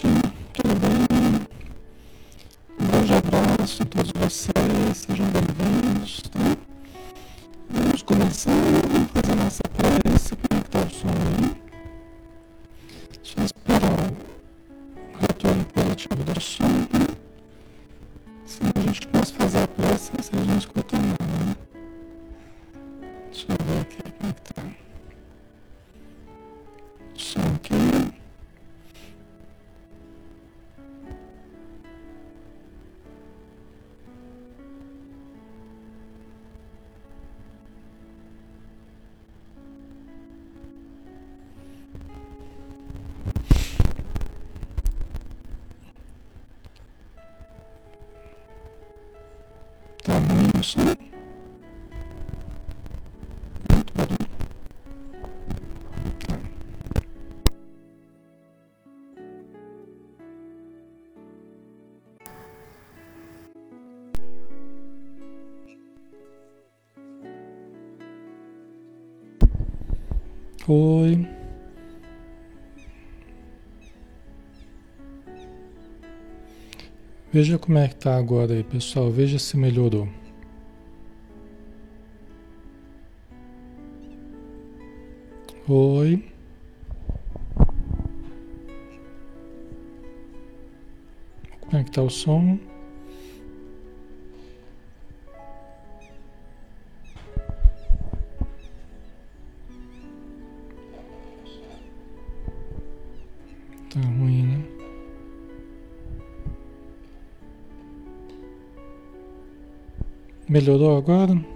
tudo bem? Um grande abraço a todos Muito barulho. Oi. Veja como é que tá agora aí, pessoal. Veja se melhorou. Oi. Como é que tá o som? Tá ruim, né? Melhorou agora?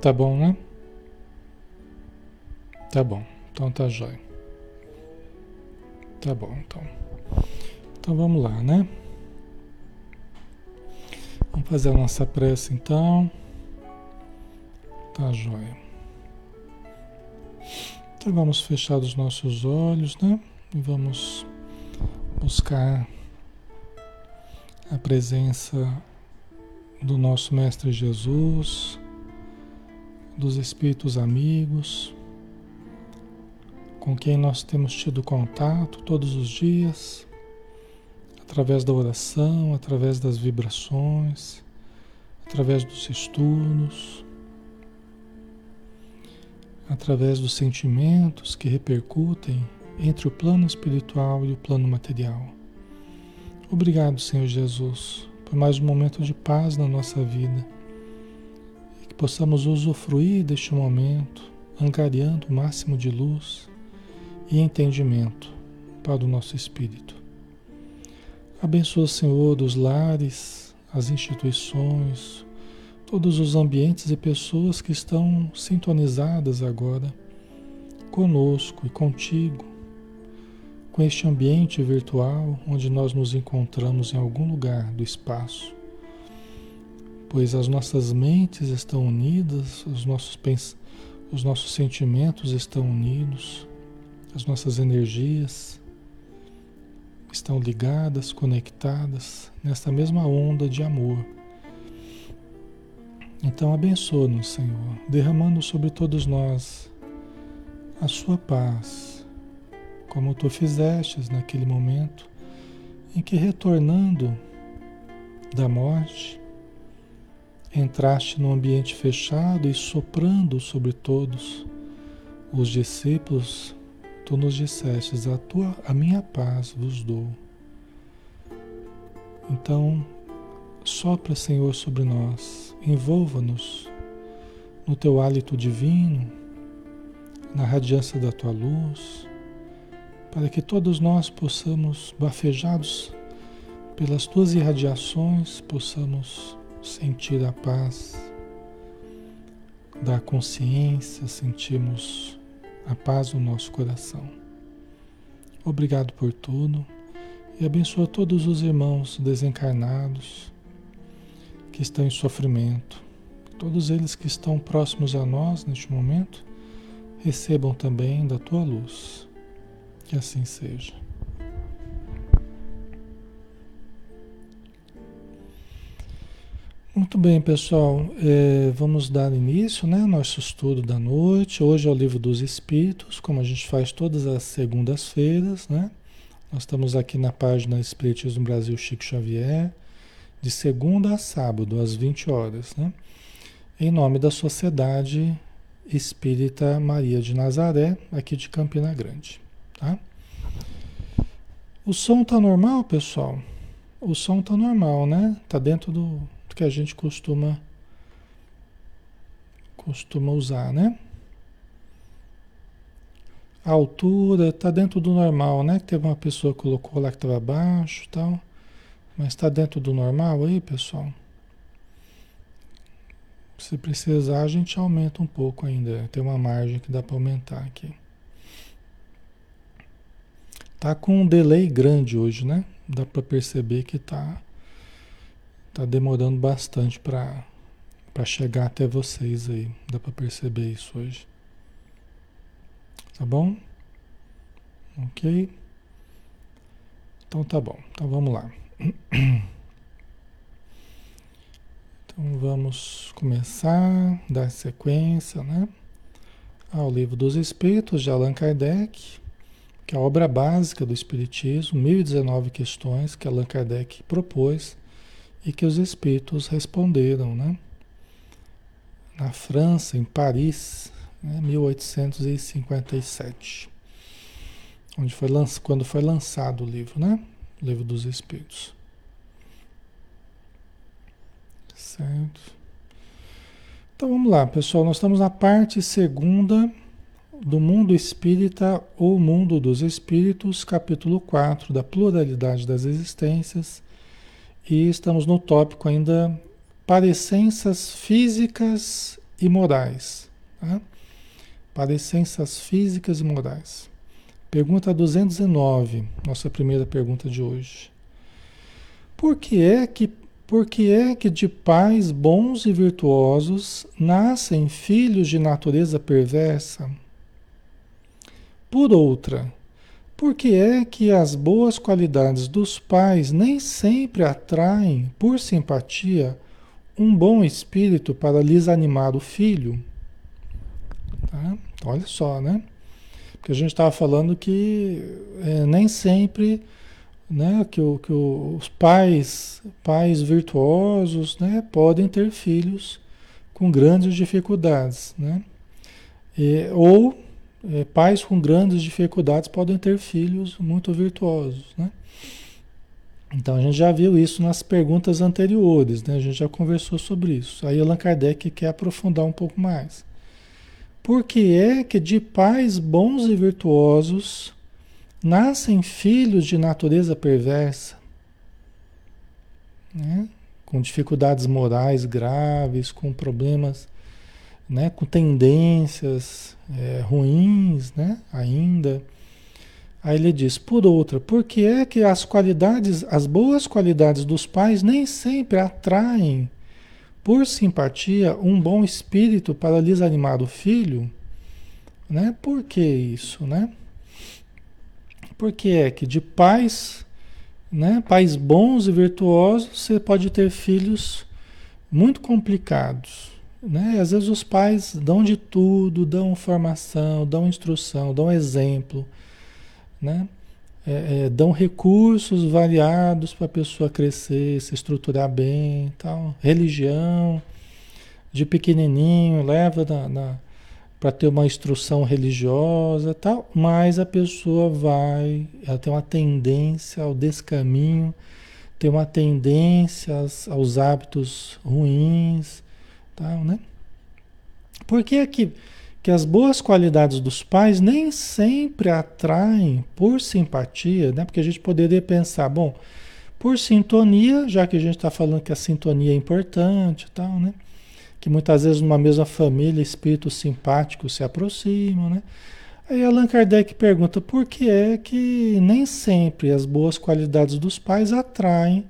Tá bom, né? Tá bom. Então tá jóia. Tá bom, então. Então vamos lá, né? Vamos fazer a nossa prece então. Tá jóia. Então vamos fechar os nossos olhos, né? E vamos buscar a presença do nosso Mestre Jesus, dos Espíritos amigos, com quem nós temos tido contato todos os dias, através da oração, através das vibrações, através dos estudos, através dos sentimentos que repercutem entre o plano espiritual e o plano material. Obrigado, Senhor Jesus, por mais um momento de paz na nossa vida possamos usufruir deste momento, angariando o máximo de luz e entendimento para o nosso espírito. Abençoa, Senhor, os lares, as instituições, todos os ambientes e pessoas que estão sintonizadas agora conosco e contigo com este ambiente virtual onde nós nos encontramos em algum lugar do espaço. Pois as nossas mentes estão unidas, os nossos, os nossos sentimentos estão unidos, as nossas energias estão ligadas, conectadas nessa mesma onda de amor. Então abençoa-nos, Senhor, derramando sobre todos nós a sua paz como tu fizestes naquele momento em que, retornando da morte, entraste no ambiente fechado e soprando sobre todos os discípulos, tu nos dissestes: a, tua, a minha paz vos dou. Então, sopra, Senhor, sobre nós, envolva-nos no teu hálito divino, na radiância da tua luz para que todos nós possamos, bafejados pelas tuas irradiações, possamos sentir a paz da consciência, sentimos a paz no nosso coração. Obrigado por tudo e abençoa todos os irmãos desencarnados que estão em sofrimento, todos eles que estão próximos a nós neste momento recebam também da tua luz. Que assim seja. Muito bem, pessoal. É, vamos dar início né, ao nosso estudo da noite. Hoje é o Livro dos Espíritos, como a gente faz todas as segundas-feiras. Né? Nós estamos aqui na página Espiritismo Brasil Chico Xavier, de segunda a sábado, às 20 horas. Né? Em nome da Sociedade Espírita Maria de Nazaré, aqui de Campina Grande. Tá? O som tá normal, pessoal? O som tá normal, né? Tá dentro do que a gente costuma costuma usar, né? A altura está dentro do normal, né? Que teve uma pessoa que colocou lá que estava baixo, tal, mas está dentro do normal aí, pessoal. Se precisar, a gente aumenta um pouco ainda. Tem uma margem que dá para aumentar aqui. Tá com um delay grande hoje, né? Dá para perceber que tá Tá demorando bastante para para chegar até vocês aí. Dá para perceber isso hoje. Tá bom? OK? Então tá bom. Então vamos lá. Então vamos começar, dar sequência, né? Ao Livro dos Espíritos de Allan Kardec, que é a obra básica do Espiritismo, 1019 questões que Allan Kardec propôs e que os espíritos responderam, né? Na França, em Paris, né, 1857, onde foi quando foi lançado o livro, né? O livro dos Espíritos. Certo. Então vamos lá, pessoal. Nós estamos na parte segunda do mundo espírita ou mundo dos espíritos, capítulo 4, da pluralidade das existências e estamos no tópico ainda parecenças físicas e morais. Tá? Parecenças físicas e morais. Pergunta 209, nossa primeira pergunta de hoje. Por que é que, por que, é que de pais bons e virtuosos nascem filhos de natureza perversa? Por outra, por que é que as boas qualidades dos pais nem sempre atraem, por simpatia, um bom espírito para lhes animar o filho? Tá? Olha só, né? Porque a gente estava falando que é, nem sempre né, que, o, que o, os pais, pais virtuosos né, podem ter filhos com grandes dificuldades. Né? E, ou é, pais com grandes dificuldades podem ter filhos muito virtuosos, né? Então a gente já viu isso nas perguntas anteriores, né? A gente já conversou sobre isso. Aí Allan Kardec quer aprofundar um pouco mais. Por que é que de pais bons e virtuosos nascem filhos de natureza perversa? Né? Com dificuldades morais graves, com problemas né, com tendências é, ruins, né, ainda. Aí ele diz, por outra, porque é que as qualidades, as boas qualidades dos pais nem sempre atraem, por simpatia, um bom espírito para lhes animar o filho? Né? Por que isso, né? Porque é que de pais, né, pais bons e virtuosos, você pode ter filhos muito complicados, né? Às vezes os pais dão de tudo, dão formação, dão instrução, dão exemplo, né? É, é, dão recursos variados para a pessoa crescer, se estruturar bem, tal. Religião, de pequenininho, leva para ter uma instrução religiosa, tal. Mas a pessoa vai, ela tem uma tendência ao descaminho, tem uma tendência aos, aos hábitos ruins Tal, né? Por que, é que, que as boas qualidades dos pais nem sempre atraem por simpatia, né? Porque a gente poderia pensar, bom, por sintonia, já que a gente está falando que a sintonia é importante tal, né? Que muitas vezes numa mesma família espíritos simpáticos se aproximam, né? Aí Allan Kardec pergunta por que é que nem sempre as boas qualidades dos pais atraem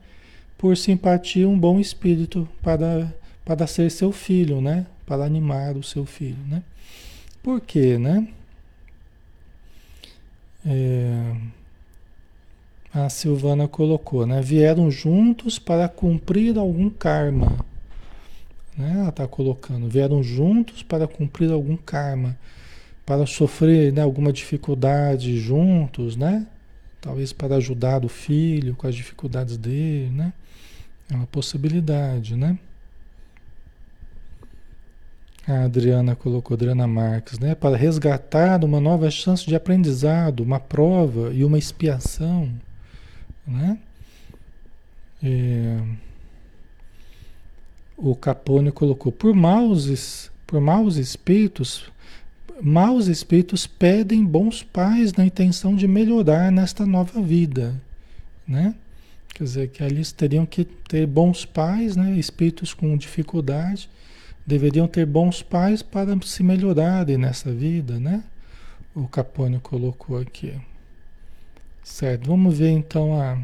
por simpatia um bom espírito para para ser seu filho, né? Para animar o seu filho, né? Por quê, né? É, a Silvana colocou, né? Vieram juntos para cumprir algum karma. Né? Ela está colocando, vieram juntos para cumprir algum karma, para sofrer né, alguma dificuldade juntos, né? Talvez para ajudar o filho com as dificuldades dele, né? É uma possibilidade, né? A Adriana colocou, Adriana Marques, né? Para resgatar uma nova chance de aprendizado, uma prova e uma expiação, né? É, o Capone colocou, por maus, por maus espíritos, maus espíritos pedem bons pais na intenção de melhorar nesta nova vida, né? Quer dizer, que ali teriam que ter bons pais, né? Espíritos com dificuldade, deveriam ter bons pais para se melhorarem nessa vida, né? O Capone colocou aqui. Certo, vamos ver então a,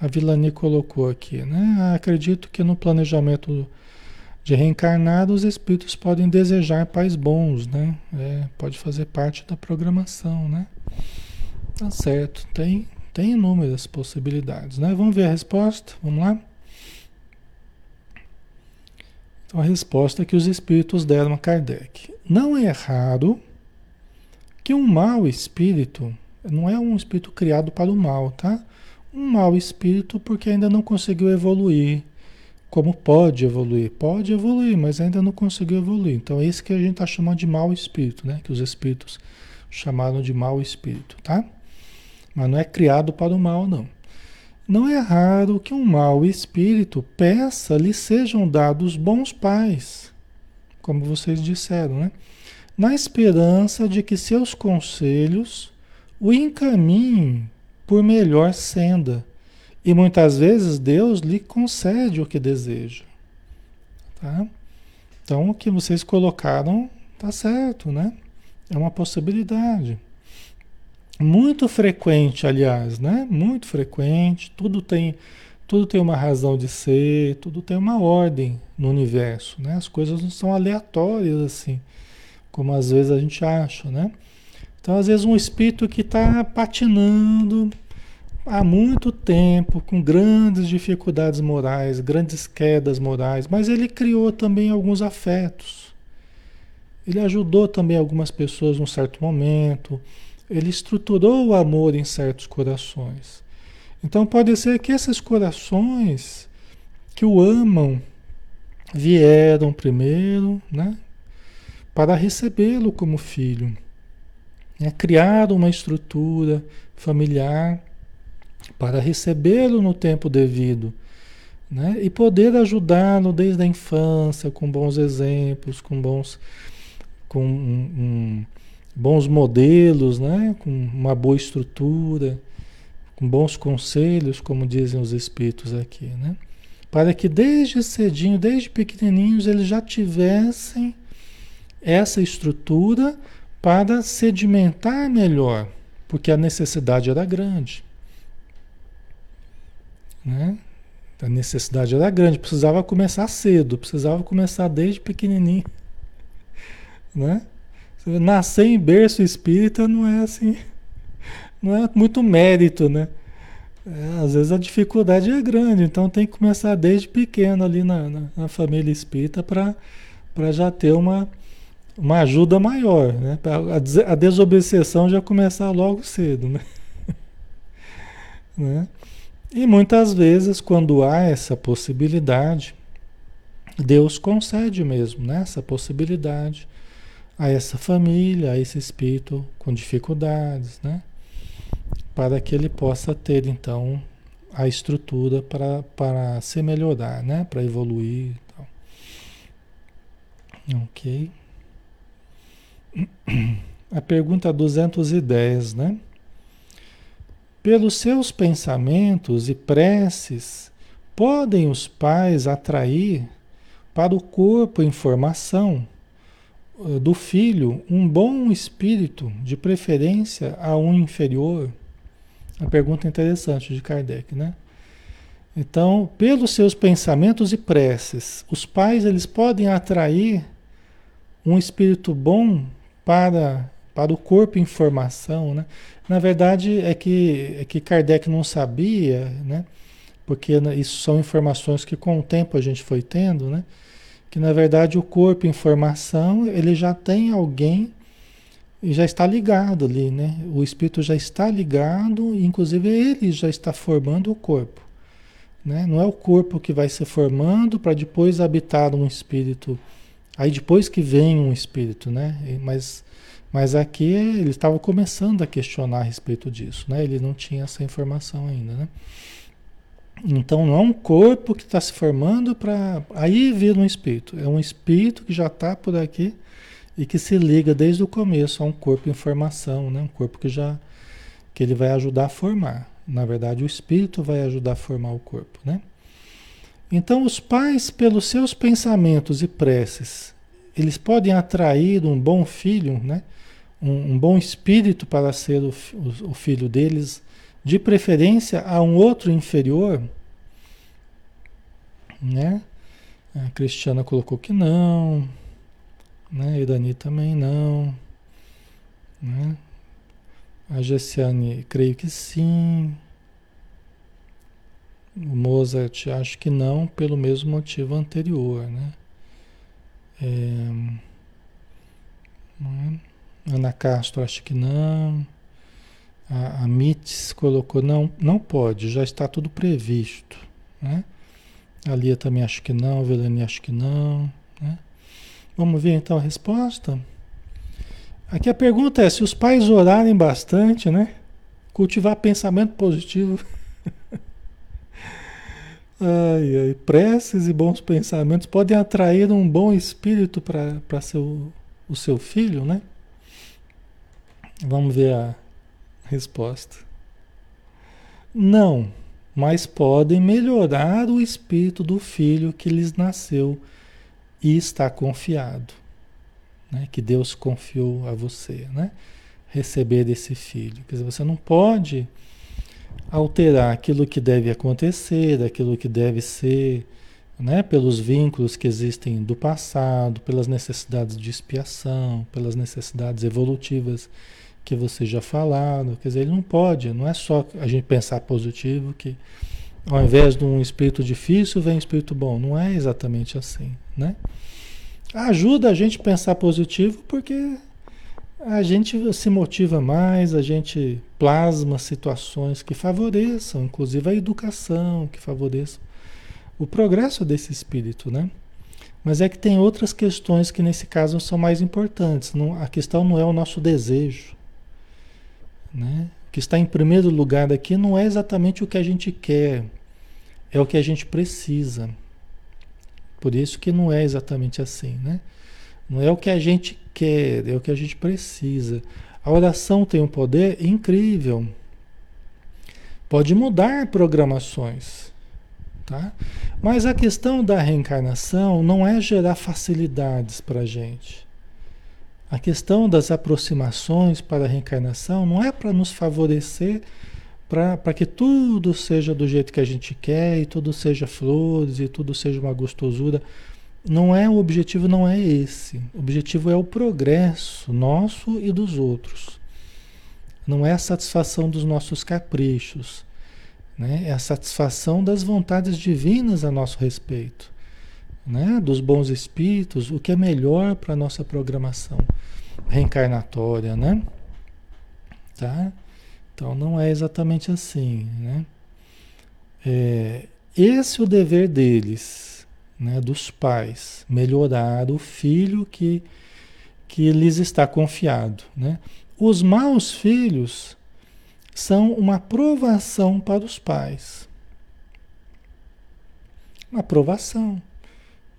a Vilani colocou aqui, né? Acredito que no planejamento de reencarnar, os espíritos podem desejar pais bons, né? É, pode fazer parte da programação, né? Tá certo, tem, tem inúmeras possibilidades, né? Vamos ver a resposta, vamos lá? Então, a resposta que os espíritos deram a Kardec. Não é raro que um mau espírito, não é um espírito criado para o mal, tá? Um mau espírito porque ainda não conseguiu evoluir. Como pode evoluir? Pode evoluir, mas ainda não conseguiu evoluir. Então, é isso que a gente está chamando de mau espírito, né? Que os espíritos chamaram de mau espírito, tá? Mas não é criado para o mal, não. Não é raro que um mau espírito peça lhe sejam dados bons pais, como vocês disseram, né? na esperança de que seus conselhos o encaminhem por melhor senda. E muitas vezes Deus lhe concede o que deseja. Tá? Então, o que vocês colocaram tá certo, né? É uma possibilidade. Muito frequente, aliás, né? Muito frequente. Tudo tem, tudo tem uma razão de ser, tudo tem uma ordem no universo, né? As coisas não são aleatórias assim, como às vezes a gente acha, né? Então, às vezes um espírito que está patinando há muito tempo, com grandes dificuldades morais, grandes quedas morais, mas ele criou também alguns afetos. Ele ajudou também algumas pessoas num certo momento ele estruturou o amor em certos corações. Então pode ser que esses corações que o amam vieram primeiro, né, para recebê-lo como filho, né, criar uma estrutura familiar para recebê-lo no tempo devido, né, e poder ajudá-lo desde a infância com bons exemplos, com bons com um, um bons modelos, né? com uma boa estrutura, com bons conselhos, como dizem os espíritos aqui, né? Para que desde cedinho, desde pequenininhos, eles já tivessem essa estrutura para sedimentar melhor, porque a necessidade era grande. Né? A necessidade era grande, precisava começar cedo, precisava começar desde pequenininho, né? Nascer em berço espírita não é assim, não é muito mérito, né? É, às vezes a dificuldade é grande, então tem que começar desde pequeno ali na, na, na família espírita para já ter uma, uma ajuda maior, né? A, a desobsessão já começar logo cedo, né? né? E muitas vezes, quando há essa possibilidade, Deus concede mesmo né? essa possibilidade a essa família, a esse espírito com dificuldades, né? Para que ele possa ter então a estrutura para, para se melhorar, né? Para evoluir tal. Ok. A pergunta 210, né? Pelos seus pensamentos e preces, podem os pais atrair para o corpo informação do filho um bom espírito, de preferência a um inferior? A pergunta interessante de Kardec, né? Então, pelos seus pensamentos e preces, os pais eles podem atrair um espírito bom para, para o corpo em formação, né? Na verdade é que, é que Kardec não sabia, né? Porque né, isso são informações que com o tempo a gente foi tendo, né? Que na verdade o corpo em formação ele já tem alguém e já está ligado ali, né? O espírito já está ligado, inclusive ele já está formando o corpo. Né? Não é o corpo que vai se formando para depois habitar um espírito. Aí depois que vem um espírito, né? Mas, mas aqui ele estava começando a questionar a respeito disso, né? Ele não tinha essa informação ainda, né? Então não é um corpo que está se formando para aí vir um espírito. É um espírito que já está por aqui e que se liga desde o começo a um corpo em formação, né? Um corpo que já que ele vai ajudar a formar. Na verdade, o espírito vai ajudar a formar o corpo, né? Então, os pais, pelos seus pensamentos e preces, eles podem atrair um bom filho, né? Um, um bom espírito para ser o, o, o filho deles, de preferência a um outro inferior, né? A Cristiana colocou que não, né? E Dani também não, né? A Gessiane, creio que sim. O Mozart, acho que não, pelo mesmo motivo anterior, né? É, né? Ana Castro, acho que não. A, a Mitz colocou, não, não pode, já está tudo previsto, né? A Lia também acho que não, a Velani acho que não, né? Vamos ver então a resposta? Aqui a pergunta é: se os pais orarem bastante, né? Cultivar pensamento positivo. ai, ai, preces e bons pensamentos podem atrair um bom espírito para seu, o seu filho, né? Vamos ver a resposta. Não, mas podem melhorar o espírito do filho que lhes nasceu e está confiado né, que Deus confiou a você, né? Receber desse filho. Quer dizer, você não pode alterar aquilo que deve acontecer, daquilo que deve ser, né, pelos vínculos que existem do passado, pelas necessidades de expiação, pelas necessidades evolutivas que você já falado. Quer dizer, ele não pode, não é só a gente pensar positivo que ao invés de um espírito difícil vem um espírito bom. Não é exatamente assim, né? ajuda a gente a pensar positivo porque a gente se motiva mais, a gente plasma situações que favoreçam, inclusive a educação, que favoreçam o progresso desse espírito, né? Mas é que tem outras questões que nesse caso são mais importantes. Não, a questão não é o nosso desejo, né? Que está em primeiro lugar aqui não é exatamente o que a gente quer, é o que a gente precisa. Por isso que não é exatamente assim, né? Não é o que a gente quer, é o que a gente precisa. A oração tem um poder incrível. Pode mudar programações, tá? Mas a questão da reencarnação não é gerar facilidades para a gente. A questão das aproximações para a reencarnação não é para nos favorecer para que tudo seja do jeito que a gente quer e tudo seja flores e tudo seja uma gostosura. Não é o objetivo, não é esse. O objetivo é o progresso nosso e dos outros. Não é a satisfação dos nossos caprichos, né? É a satisfação das vontades divinas a nosso respeito, né? Dos bons espíritos, o que é melhor para a nossa programação reencarnatória, né? Tá? Então não é exatamente assim, né? É, esse é o dever deles, né, dos pais, melhorar o filho que, que lhes está confiado. Né? Os maus filhos são uma provação para os pais. Uma provação.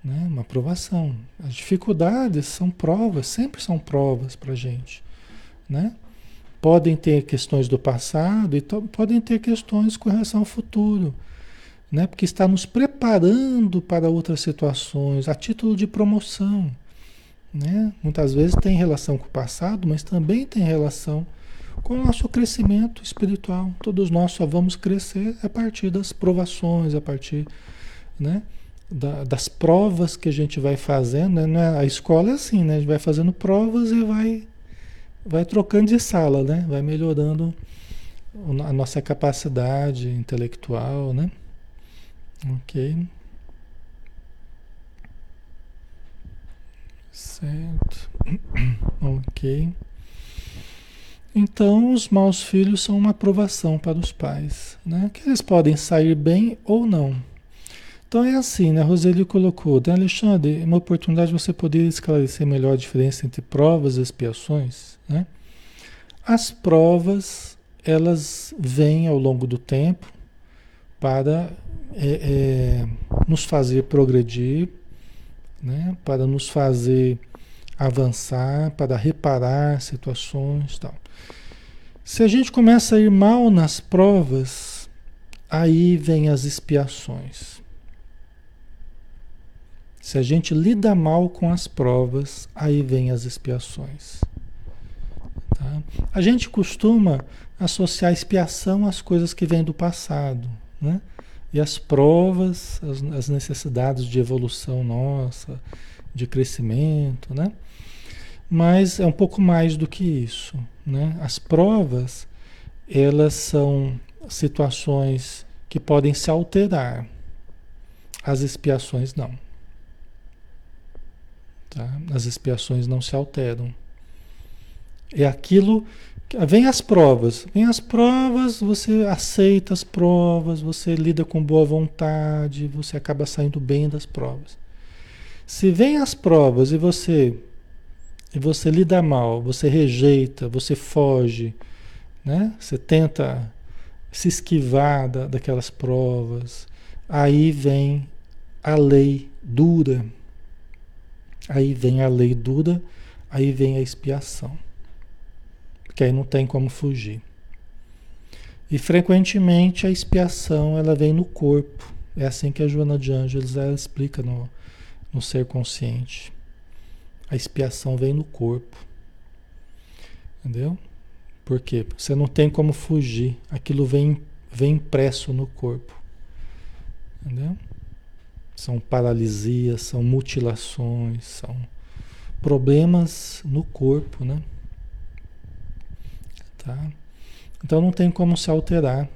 Né? Uma provação. As dificuldades são provas, sempre são provas para a gente. Né? Podem ter questões do passado e podem ter questões com relação ao futuro, né? porque está nos preparando para outras situações, a título de promoção. Né? Muitas vezes tem relação com o passado, mas também tem relação com o nosso crescimento espiritual. Todos nós só vamos crescer a partir das provações, a partir né, da, das provas que a gente vai fazendo. Né? A escola é assim, né? a gente vai fazendo provas e vai vai trocando de sala, né? Vai melhorando a nossa capacidade intelectual, né? Ok. Certo. ok. Então, os maus filhos são uma aprovação para os pais, né? Que eles podem sair bem ou não. Então é assim, né? A Roseli colocou, né, Alexandre, uma oportunidade de você poder esclarecer melhor a diferença entre provas e expiações, né? As provas, elas vêm ao longo do tempo para é, é, nos fazer progredir, né? Para nos fazer avançar, para reparar situações, tal. Se a gente começa a ir mal nas provas, aí vem as expiações. Se a gente lida mal com as provas, aí vem as expiações. Tá? A gente costuma associar expiação às coisas que vêm do passado, né? E as provas, as, as necessidades de evolução nossa, de crescimento, né? Mas é um pouco mais do que isso, né? As provas, elas são situações que podem se alterar. As expiações não. Tá? As expiações não se alteram. É aquilo. Vem as provas. Vem as provas, você aceita as provas, você lida com boa vontade, você acaba saindo bem das provas. Se vem as provas e você e você lida mal, você rejeita, você foge, né? Você tenta se esquivar da, daquelas provas, aí vem a lei dura Aí vem a lei dura, aí vem a expiação. Porque aí não tem como fugir. E frequentemente a expiação ela vem no corpo. É assim que a Joana de Ângeles explica no, no ser consciente. A expiação vem no corpo. Entendeu? Por quê? Porque você não tem como fugir. Aquilo vem, vem impresso no corpo. Entendeu? São paralisias, são mutilações, são problemas no corpo, né? Tá? Então não tem como se alterar.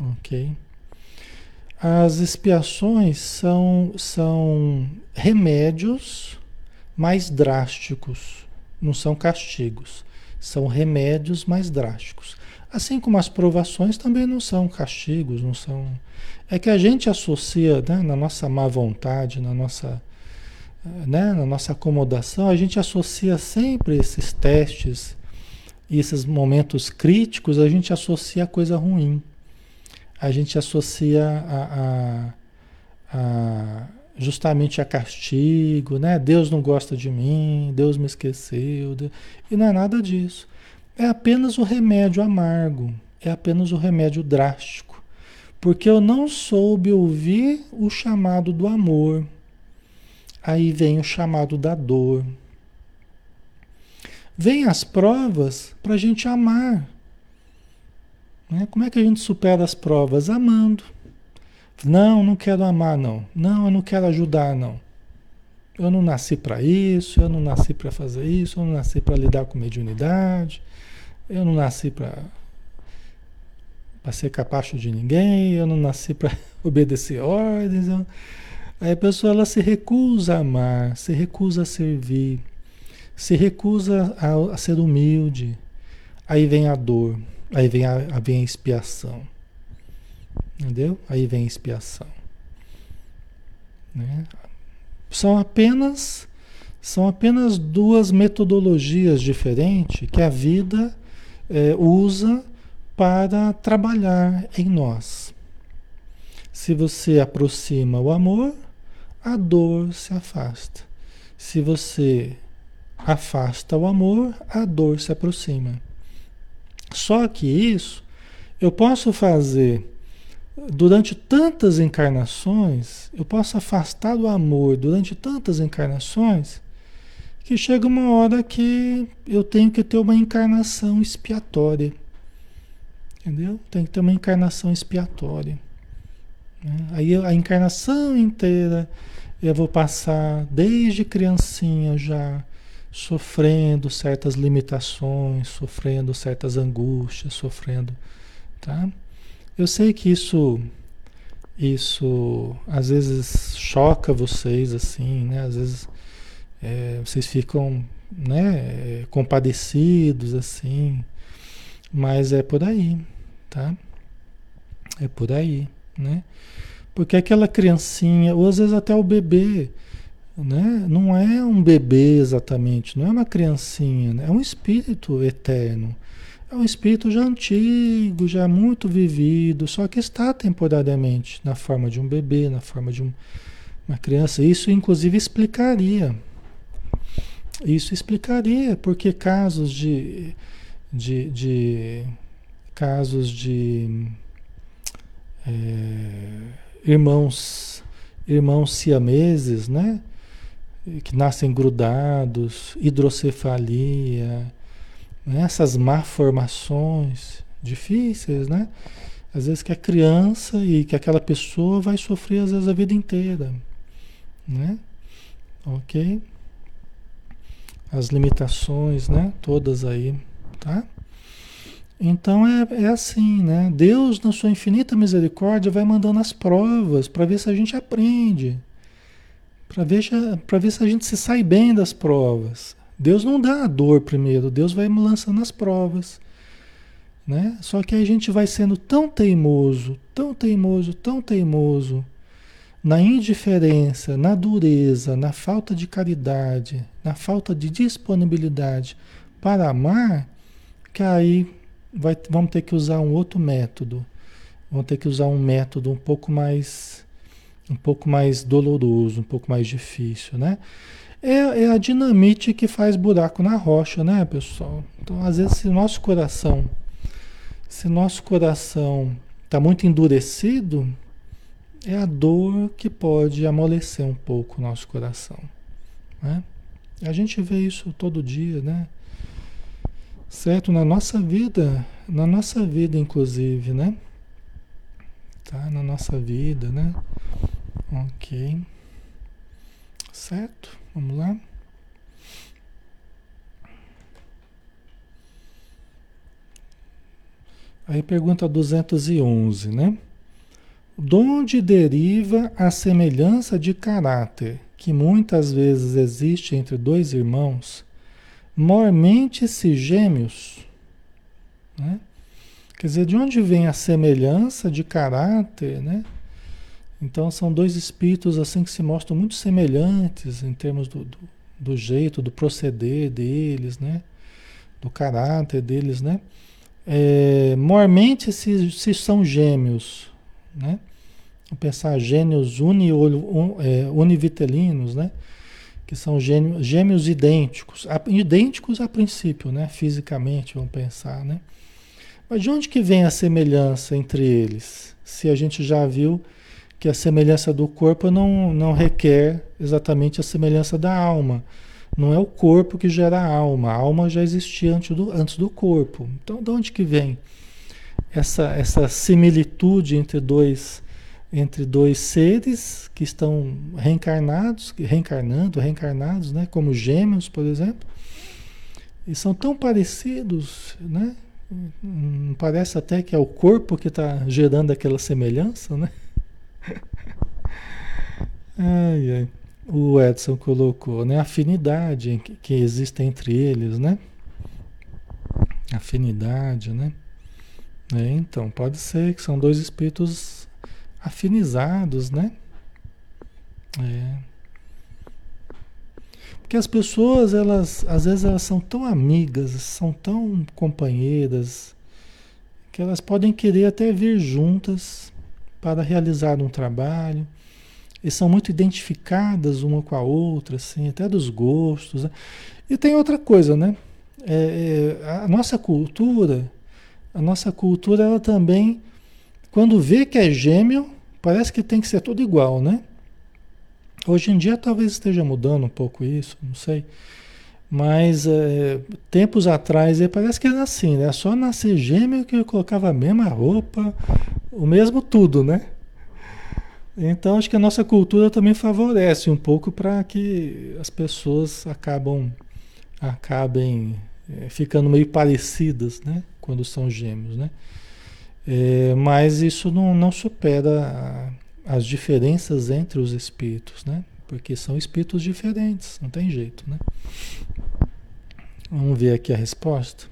Ok? As expiações são, são remédios mais drásticos, não são castigos, são remédios mais drásticos. Assim como as provações também não são castigos, não são é que a gente associa, né, na nossa má vontade, na nossa, né, na nossa acomodação, a gente associa sempre esses testes e esses momentos críticos, a gente associa a coisa ruim. A gente associa a, a, a justamente a castigo, né? Deus não gosta de mim, Deus me esqueceu. E não é nada disso. É apenas o remédio amargo, é apenas o remédio drástico porque eu não soube ouvir o chamado do amor. Aí vem o chamado da dor. Vem as provas para a gente amar. Né? Como é que a gente supera as provas? Amando. Não, não quero amar, não. Não, eu não quero ajudar, não. Eu não nasci para isso, eu não nasci para fazer isso, eu não nasci para lidar com mediunidade, eu não nasci para para ser capacho de ninguém, eu não nasci para obedecer ordens. Eu... Aí a pessoa ela se recusa a amar, se recusa a servir, se recusa a, a ser humilde. Aí vem a dor, aí vem a, vem a expiação. Entendeu? Aí vem a expiação. Né? São apenas são apenas duas metodologias diferentes que a vida é, usa para trabalhar em nós. Se você aproxima o amor, a dor se afasta. Se você afasta o amor, a dor se aproxima. Só que isso eu posso fazer durante tantas encarnações, eu posso afastar do amor durante tantas encarnações, que chega uma hora que eu tenho que ter uma encarnação expiatória. Entendeu? Tem que ter uma encarnação expiatória. Né? Aí a encarnação inteira eu vou passar desde criancinha já sofrendo certas limitações, sofrendo certas angústias, sofrendo, tá? Eu sei que isso isso às vezes choca vocês assim, né? Às vezes é, vocês ficam, né, compadecidos assim, mas é por aí, tá? É por aí, né? Porque aquela criancinha, ou às vezes até o bebê, né? Não é um bebê exatamente, não é uma criancinha, né? é um espírito eterno. É um espírito já antigo, já muito vivido, só que está temporariamente na forma de um bebê, na forma de um, uma criança. Isso, inclusive, explicaria. Isso explicaria porque casos de, de, de casos de é, irmãos irmãos siameses, né? Que nascem grudados, hidrocefalia, né? essas malformações difíceis, né? Às vezes que a criança e que aquela pessoa vai sofrer às vezes a vida inteira, né? Ok? As limitações, né? Todas aí, tá? Então é, é assim, né? Deus, na sua infinita misericórdia, vai mandando as provas para ver se a gente aprende, para ver, ver se a gente se sai bem das provas. Deus não dá a dor primeiro, Deus vai lançando as provas. Né? Só que a gente vai sendo tão teimoso, tão teimoso, tão teimoso, na indiferença, na dureza, na falta de caridade, na falta de disponibilidade para amar, que aí vai, vamos ter que usar um outro método. Vamos ter que usar um método um pouco mais um pouco mais doloroso, um pouco mais difícil, né? É, é, a dinamite que faz buraco na rocha, né, pessoal? Então, às vezes, se nosso coração, se nosso coração está muito endurecido, é a dor que pode amolecer um pouco o nosso coração, né? A gente vê isso todo dia, né? Certo? Na nossa vida, na nossa vida, inclusive, né? Tá? Na nossa vida, né? Ok. Certo? Vamos lá? Aí pergunta 211, né? De onde deriva a semelhança de caráter que muitas vezes existe entre dois irmãos, mormente-se gêmeos? Né? Quer dizer, de onde vem a semelhança de caráter, né? Então são dois espíritos assim que se mostram muito semelhantes em termos do, do, do jeito, do proceder deles, né? Do caráter deles, né? É, mormente se, se são gêmeos, né? Vamos pensar gêmeos uni, un, é, univitelinos, né? Que são gêmeos, gêmeos idênticos, idênticos a princípio, né? Fisicamente, vamos pensar, né? Mas de onde que vem a semelhança entre eles? Se a gente já viu que a semelhança do corpo não, não requer exatamente a semelhança da alma. Não é o corpo que gera a alma, a alma já existia antes do, antes do corpo. Então, de onde que vem essa, essa similitude entre dois, entre dois seres que estão reencarnados, reencarnando, reencarnados, né? como gêmeos, por exemplo, e são tão parecidos, né? Parece até que é o corpo que está gerando aquela semelhança, né? ai, ai. O Edson colocou, né? Afinidade que, que existe entre eles, né? Afinidade, né? É, então, pode ser que são dois espíritos afinizados, né? É. Porque as pessoas, elas, às vezes, elas são tão amigas, são tão companheiras, que elas podem querer até vir juntas para realizar um trabalho e são muito identificadas uma com a outra, assim, até dos gostos. Né? E tem outra coisa, né? É, é, a nossa cultura, a nossa cultura, ela também, quando vê que é gêmeo, parece que tem que ser tudo igual, né? Hoje em dia talvez esteja mudando um pouco isso, não sei. Mas é, tempos atrás parece que era assim, né? Só nascer gêmeo que eu colocava a mesma roupa, o mesmo tudo, né? Então acho que a nossa cultura também favorece um pouco para que as pessoas acabam acabem é, ficando meio parecidas, né? Quando são gêmeos, né? É, mas isso não, não supera a, as diferenças entre os espíritos, né? Porque são espíritos diferentes, não tem jeito, né? Vamos ver aqui a resposta.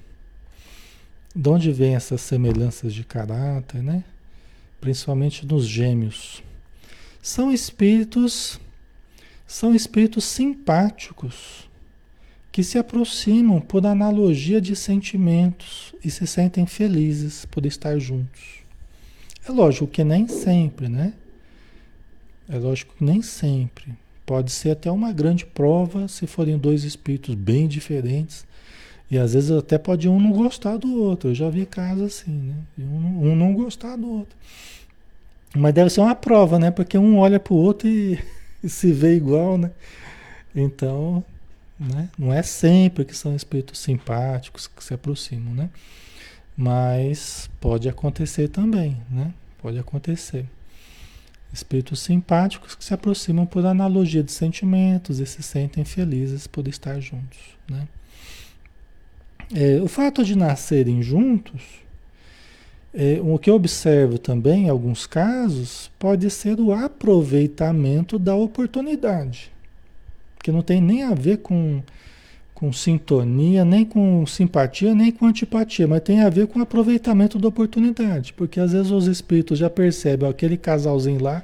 De onde vêm essas semelhanças de caráter, né? Principalmente nos gêmeos. São espíritos são espíritos simpáticos que se aproximam por analogia de sentimentos e se sentem felizes por estar juntos. É lógico que nem sempre, né? É lógico que nem sempre. Pode ser até uma grande prova se forem dois espíritos bem diferentes. E às vezes até pode um não gostar do outro. Eu já vi casos assim, né? Um, não gostar do outro. Mas deve ser uma prova, né? Porque um olha para o outro e, e se vê igual, né? Então, né? Não é sempre que são espíritos simpáticos que se aproximam, né? Mas pode acontecer também, né? Pode acontecer. Espíritos simpáticos que se aproximam por analogia de sentimentos e se sentem felizes por estar juntos, né? É, o fato de nascerem juntos, é, o que eu observo também em alguns casos, pode ser o aproveitamento da oportunidade que não tem nem a ver com, com sintonia, nem com simpatia, nem com antipatia, mas tem a ver com aproveitamento da oportunidade, porque às vezes os espíritos já percebem ó, aquele casalzinho lá,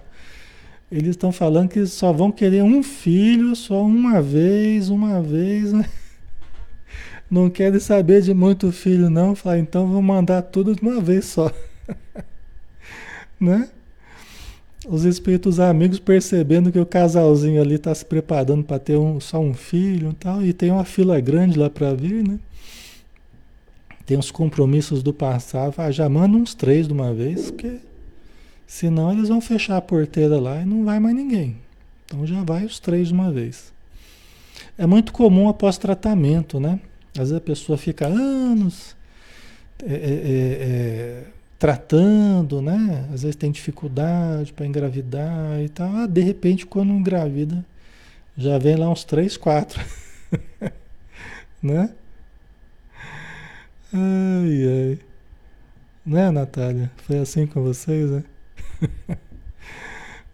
eles estão falando que só vão querer um filho só uma vez, uma vez, né? Não querem saber de muito filho, não. Fala, então vou mandar tudo de uma vez só. né? Os espíritos amigos percebendo que o casalzinho ali está se preparando para ter um, só um filho e tal, e tem uma fila grande lá para vir, né? Tem os compromissos do passado, ah, já manda uns três de uma vez, porque senão eles vão fechar a porteira lá e não vai mais ninguém. Então já vai os três de uma vez. É muito comum após tratamento, né? Às vezes a pessoa fica anos. É, é, é, é tratando, né? Às vezes tem dificuldade para engravidar e tal. Ah, de repente, quando engravida, já vem lá uns três, quatro. né? Ai, ai. Né, Natália? Foi assim com vocês, né?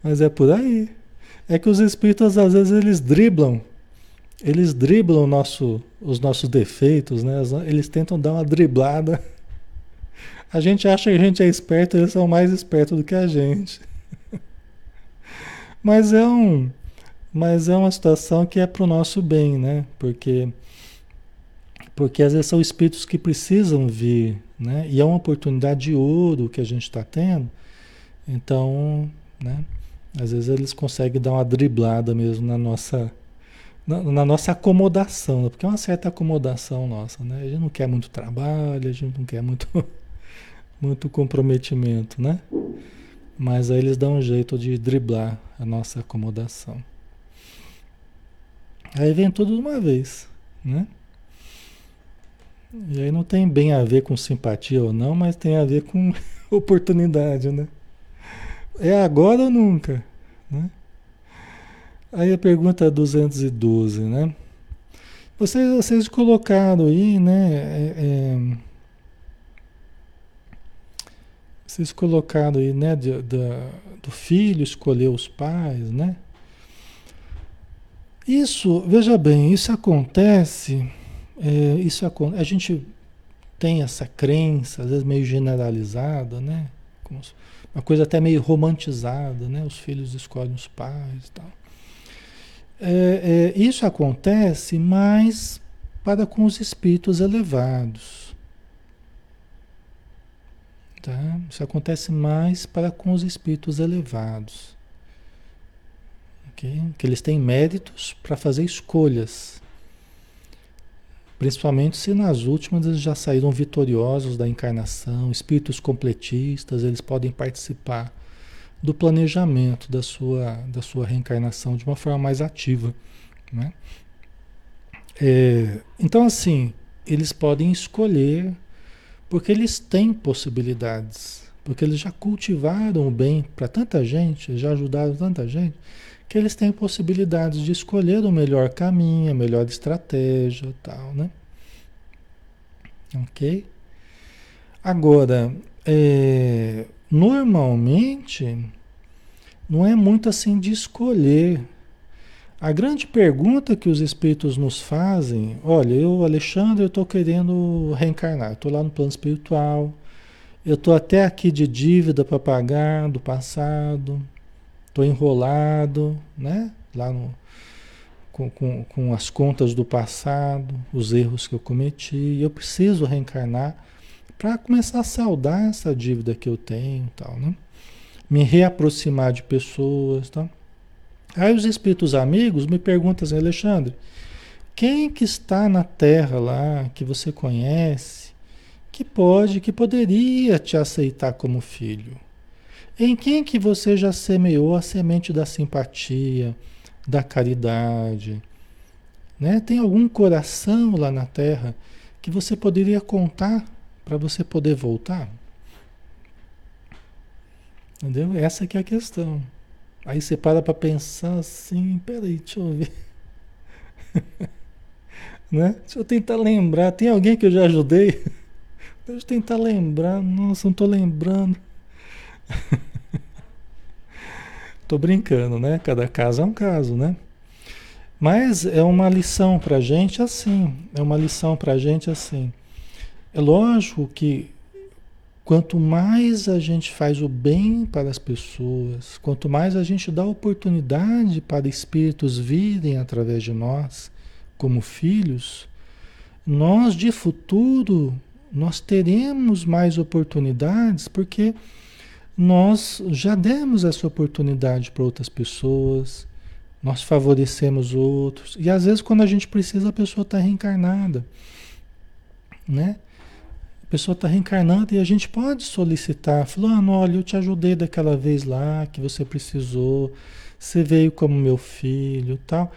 Mas é por aí. É que os espíritos, às vezes, eles driblam. Eles driblam nosso, os nossos defeitos, né? Eles tentam dar uma driblada a gente acha que a gente é esperto, eles são mais espertos do que a gente. mas é um, mas é uma situação que é para o nosso bem, né? Porque porque às vezes são espíritos que precisam vir, né? E é uma oportunidade de ouro que a gente está tendo. Então, né? Às vezes eles conseguem dar uma driblada mesmo na nossa na, na, nossa acomodação, né? porque é uma certa acomodação nossa, né? A gente não quer muito trabalho, a gente não quer muito muito comprometimento, né? Mas aí eles dão um jeito de driblar a nossa acomodação. Aí vem tudo de uma vez, né? E aí não tem bem a ver com simpatia ou não, mas tem a ver com oportunidade, né? É agora ou nunca, né? Aí a pergunta 212, né? Vocês, vocês colocaram aí, né? É, é, Vocês colocaram aí, né, de, de, do filho escolher os pais, né? Isso, veja bem, isso acontece, é, isso a gente tem essa crença, às vezes meio generalizada, né? Uma coisa até meio romantizada, né? Os filhos escolhem os pais e tal. É, é, isso acontece mais para com os espíritos elevados. Tá? Isso acontece mais para com os espíritos elevados. Okay? Que eles têm méritos para fazer escolhas. Principalmente se nas últimas eles já saíram vitoriosos da encarnação, espíritos completistas, eles podem participar do planejamento da sua, da sua reencarnação de uma forma mais ativa. Né? É, então, assim, eles podem escolher porque eles têm possibilidades, porque eles já cultivaram o bem para tanta gente, já ajudaram tanta gente, que eles têm possibilidades de escolher o melhor caminho, a melhor estratégia, tal, né? Ok? Agora, é, normalmente não é muito assim de escolher. A grande pergunta que os espíritos nos fazem, olha, eu, Alexandre, eu estou querendo reencarnar, estou lá no plano espiritual, eu estou até aqui de dívida para pagar do passado, estou enrolado, né? Lá no, com, com, com as contas do passado, os erros que eu cometi, eu preciso reencarnar para começar a saldar essa dívida que eu tenho, tal, né? Me reaproximar de pessoas, tá? Aí os espíritos amigos me perguntam assim, Alexandre, quem que está na Terra lá que você conhece, que pode, que poderia te aceitar como filho? Em quem que você já semeou a semente da simpatia, da caridade? Né? Tem algum coração lá na Terra que você poderia contar para você poder voltar? Entendeu? Essa que é a questão. Aí você para para pensar assim, peraí, deixa eu ver. né? Deixa eu tentar lembrar. Tem alguém que eu já ajudei? Deixa eu tentar lembrar. Nossa, não estou lembrando. tô brincando, né? Cada caso é um caso, né? Mas é uma lição para gente assim. É uma lição para gente assim. É lógico que quanto mais a gente faz o bem para as pessoas, quanto mais a gente dá oportunidade para espíritos virem através de nós, como filhos, nós de futuro nós teremos mais oportunidades porque nós já demos essa oportunidade para outras pessoas, nós favorecemos outros e às vezes quando a gente precisa a pessoa está reencarnada, né? A pessoa está reencarnando e a gente pode solicitar, falando, olha, eu te ajudei daquela vez lá que você precisou, você veio como meu filho tal.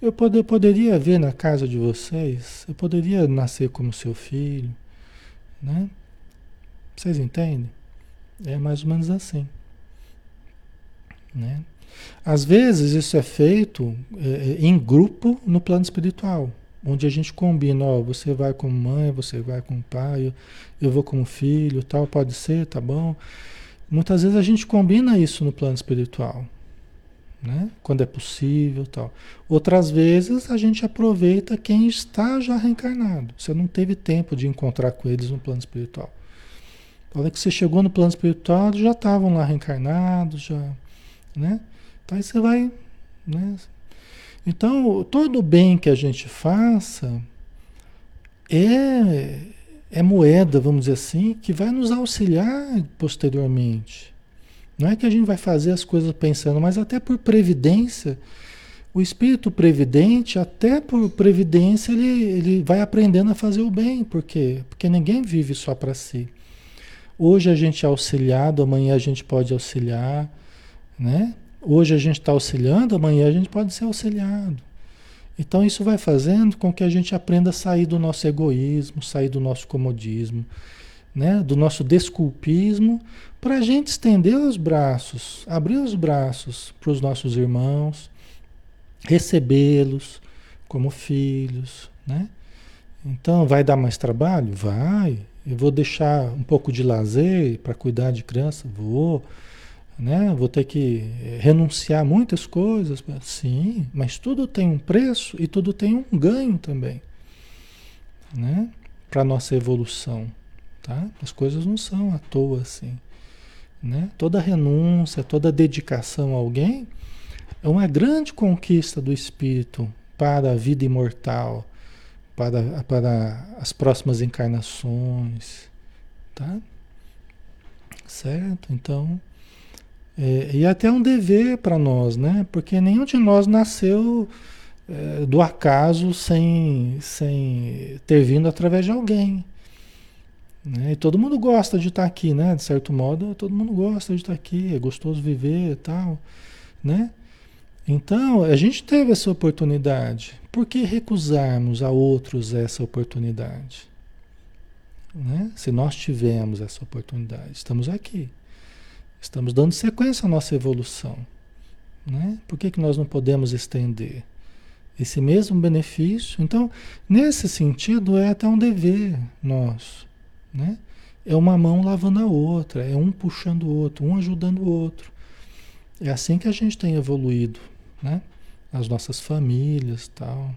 Eu, eu poderia ver na casa de vocês, eu poderia nascer como seu filho, né? Vocês entendem? É mais ou menos assim. Né? Às vezes isso é feito é, em grupo no plano espiritual onde a gente combina, ó, você vai como mãe, você vai como pai, eu, eu vou como filho, tal, pode ser, tá bom? Muitas vezes a gente combina isso no plano espiritual, né? Quando é possível, tal. Outras vezes a gente aproveita quem está já reencarnado. Você não teve tempo de encontrar com eles no plano espiritual. A hora que você chegou no plano espiritual, já estavam lá reencarnados, já, né? Então aí você vai, né? Então, todo bem que a gente faça é, é moeda, vamos dizer assim, que vai nos auxiliar posteriormente. Não é que a gente vai fazer as coisas pensando, mas até por previdência. O espírito previdente, até por previdência, ele, ele vai aprendendo a fazer o bem. Por quê? Porque ninguém vive só para si. Hoje a gente é auxiliado, amanhã a gente pode auxiliar, né? Hoje a gente está auxiliando, amanhã a gente pode ser auxiliado. Então isso vai fazendo com que a gente aprenda a sair do nosso egoísmo, sair do nosso comodismo, né? do nosso desculpismo, para a gente estender os braços, abrir os braços para os nossos irmãos, recebê-los como filhos. Né? Então vai dar mais trabalho? Vai. Eu vou deixar um pouco de lazer para cuidar de criança? Vou né? Vou ter que eh, renunciar a muitas coisas, sim, mas tudo tem um preço e tudo tem um ganho também, né? Para nossa evolução, tá? As coisas não são à toa assim, né? Toda renúncia, toda dedicação a alguém é uma grande conquista do espírito para a vida imortal, para, para as próximas encarnações, tá? Certo? Então, é, e até um dever para nós, né? Porque nenhum de nós nasceu é, do acaso sem, sem ter vindo através de alguém. Né? E todo mundo gosta de estar aqui, né? De certo modo, todo mundo gosta de estar aqui, é gostoso viver e tal, né? Então, a gente teve essa oportunidade. Por que recusarmos a outros essa oportunidade? Né? Se nós tivemos essa oportunidade, estamos aqui. Estamos dando sequência à nossa evolução. Né? Por que, que nós não podemos estender esse mesmo benefício? Então, nesse sentido, é até um dever nosso. Né? É uma mão lavando a outra, é um puxando o outro, um ajudando o outro. É assim que a gente tem evoluído, né? As nossas famílias tal.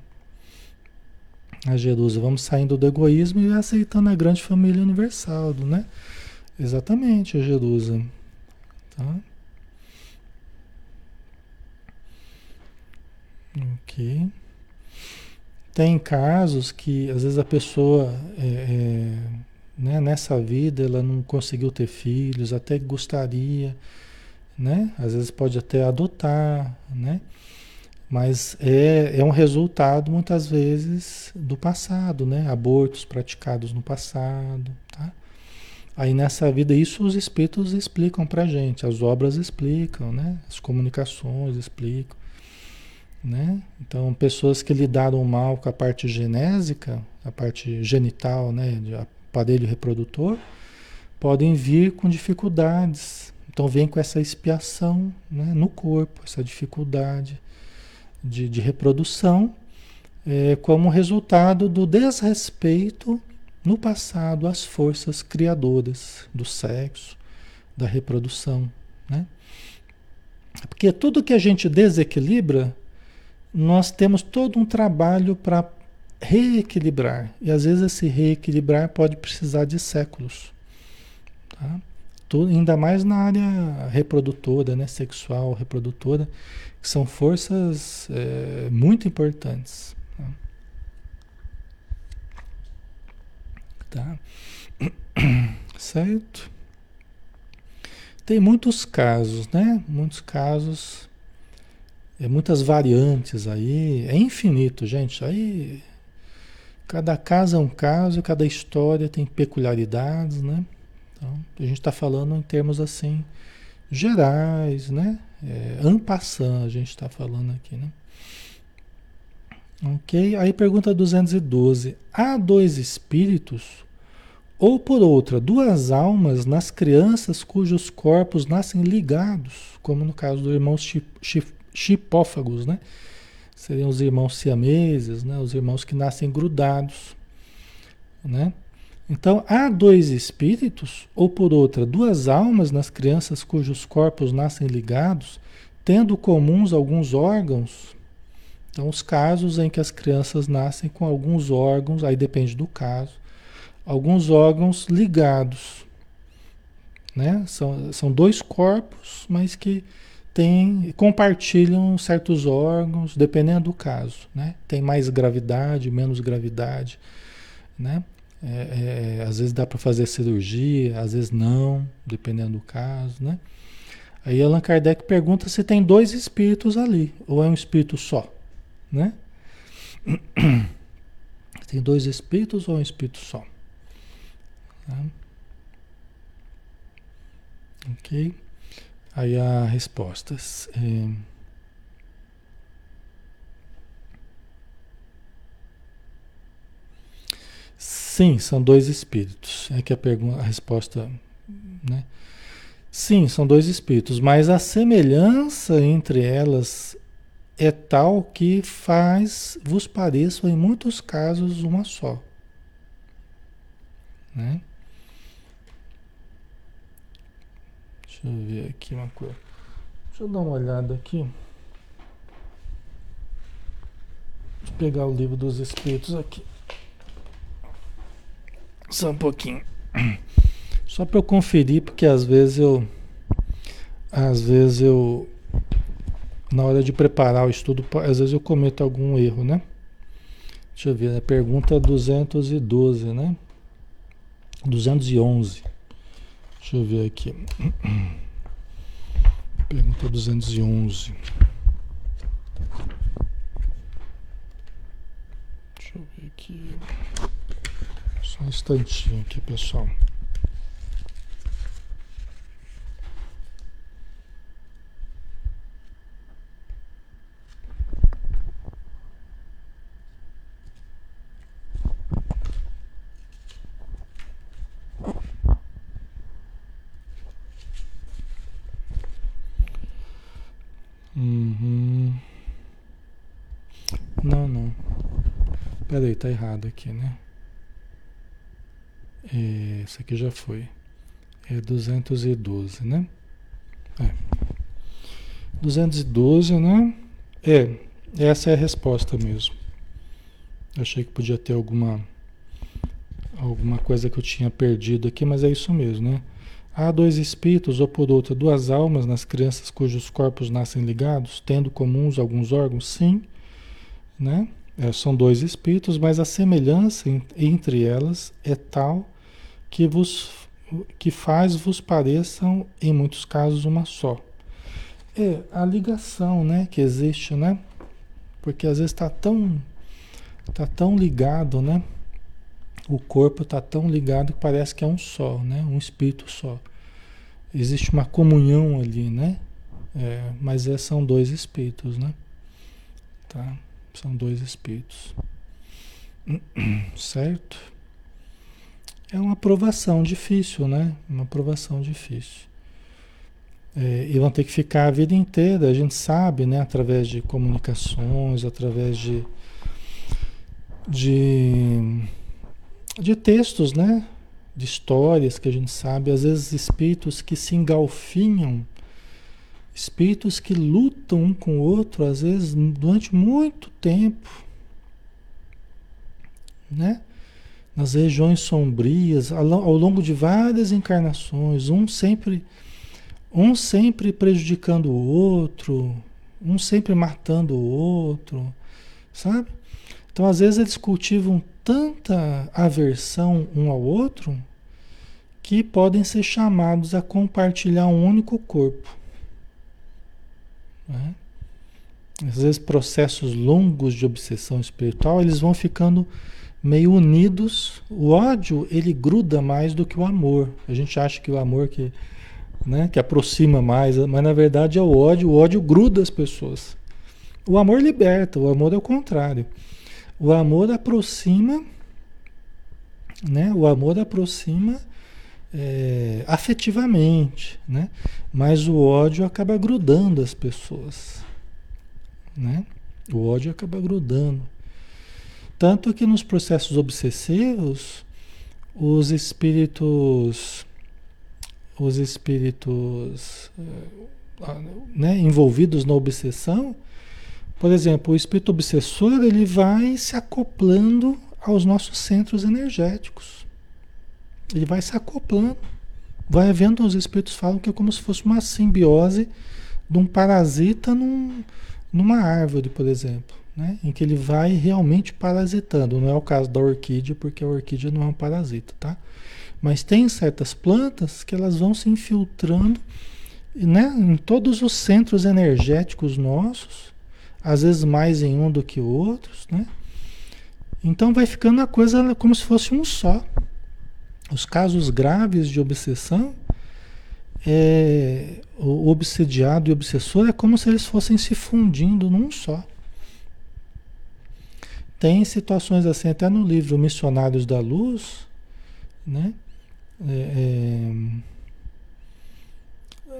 A Jerusa, vamos saindo do egoísmo e aceitando a grande família universal, né? Exatamente, Jerusa. Tá? Ok. Tem casos que às vezes a pessoa é, é, né, nessa vida ela não conseguiu ter filhos, até gostaria, né? Às vezes pode até adotar, né? Mas é, é um resultado muitas vezes do passado, né? Abortos praticados no passado, tá? Aí nessa vida isso os espíritos explicam pra gente, as obras explicam, né? As comunicações explicam né? Então, pessoas que lidaram mal com a parte genésica, a parte genital, né, de aparelho reprodutor, podem vir com dificuldades. Então, vem com essa expiação né, no corpo, essa dificuldade de, de reprodução, é, como resultado do desrespeito no passado às forças criadoras do sexo, da reprodução. Né? Porque tudo que a gente desequilibra, nós temos todo um trabalho para reequilibrar. E às vezes esse reequilibrar pode precisar de séculos. Tá? Tudo, ainda mais na área reprodutora, né? sexual, reprodutora, que são forças é, muito importantes. Tá? Certo? Tem muitos casos, né? Muitos casos é muitas variantes aí, é infinito, gente. Aí cada caso é um caso, cada história tem peculiaridades, né? Então, a gente está falando em termos assim gerais, né? É, ampassant, a gente está falando aqui, né? Ok? Aí pergunta 212. Há dois espíritos, ou por outra, duas almas nas crianças cujos corpos nascem ligados, como no caso do irmão Chif chipófagos, né? Seriam os irmãos siameses, né? Os irmãos que nascem grudados, né? Então, há dois espíritos, ou por outra, duas almas nas crianças cujos corpos nascem ligados, tendo comuns alguns órgãos. Então, os casos em que as crianças nascem com alguns órgãos, aí depende do caso, alguns órgãos ligados. Né? São, são dois corpos, mas que tem, compartilham certos órgãos, dependendo do caso. Né? Tem mais gravidade, menos gravidade. Né? É, é, às vezes dá para fazer cirurgia, às vezes não, dependendo do caso. Né? Aí Allan Kardec pergunta se tem dois espíritos ali, ou é um espírito só. Né? Tem dois espíritos ou um espírito só? Tá? Ok? Aí há respostas. É... Sim, são dois espíritos. É que a pergunta, a resposta, né? Sim, são dois espíritos, mas a semelhança entre elas é tal que faz vos pareçam em muitos casos uma só, né? Deixa eu ver aqui uma coisa. Deixa eu dar uma olhada aqui. Deixa eu pegar o livro dos Espíritos aqui. Só um pouquinho. Só para eu conferir, porque às vezes eu. Às vezes eu. Na hora de preparar o estudo, às vezes eu cometo algum erro, né? Deixa eu ver, né? pergunta 212, né? 211. Deixa eu ver aqui. Pergunta 211. Deixa eu ver aqui. Só um instantinho aqui, pessoal. Hum. Não, não. Peraí, tá errado aqui, né? É, esse aqui já foi. É 212, né? É. 212, né? É, essa é a resposta mesmo. Achei que podia ter alguma alguma coisa que eu tinha perdido aqui, mas é isso mesmo, né? Há dois espíritos, ou por outra, duas almas nas crianças cujos corpos nascem ligados, tendo comuns alguns órgãos? Sim, né? É, são dois espíritos, mas a semelhança entre elas é tal que vos que faz vos pareçam em muitos casos uma só. É a ligação, né, que existe, né? Porque às vezes está tão tá tão ligado, né? O corpo está tão ligado que parece que é um só, né? Um espírito só. Existe uma comunhão ali, né? É, mas é, são dois espíritos, né? Tá? São dois espíritos. Certo? É uma aprovação difícil, né? Uma aprovação difícil. É, e vão ter que ficar a vida inteira, a gente sabe, né? Através de comunicações, através de, de, de textos, né? De histórias que a gente sabe, às vezes espíritos que se engalfinham, espíritos que lutam um com o outro, às vezes durante muito tempo, né? nas regiões sombrias, ao longo de várias encarnações, um sempre, um sempre prejudicando o outro, um sempre matando o outro, sabe? Então, às vezes, eles cultivam tanta aversão um ao outro que podem ser chamados a compartilhar um único corpo. Né? Às vezes, processos longos de obsessão espiritual, eles vão ficando meio unidos. O ódio, ele gruda mais do que o amor. A gente acha que o amor que, né, que aproxima mais, mas na verdade é o ódio. O ódio gruda as pessoas. O amor liberta, o amor é o contrário. O amor aproxima, né? O amor aproxima é, afetivamente, né? Mas o ódio acaba grudando as pessoas, né? O ódio acaba grudando. Tanto que nos processos obsessivos, os espíritos, os espíritos eh, né, envolvidos na obsessão, por exemplo, o espírito obsessor ele vai se acoplando aos nossos centros energéticos. Ele vai se acoplando. Vai havendo, os espíritos falam que é como se fosse uma simbiose de um parasita num, numa árvore, por exemplo né? em que ele vai realmente parasitando. Não é o caso da orquídea, porque a orquídea não é um parasita, tá? Mas tem certas plantas que elas vão se infiltrando né, em todos os centros energéticos nossos, às vezes mais em um do que outros, né? Então vai ficando a coisa como se fosse um só. Os casos graves de obsessão, é, o obsediado e o obsessor é como se eles fossem se fundindo num só. Tem situações assim, até no livro Missionários da Luz, né? É, é,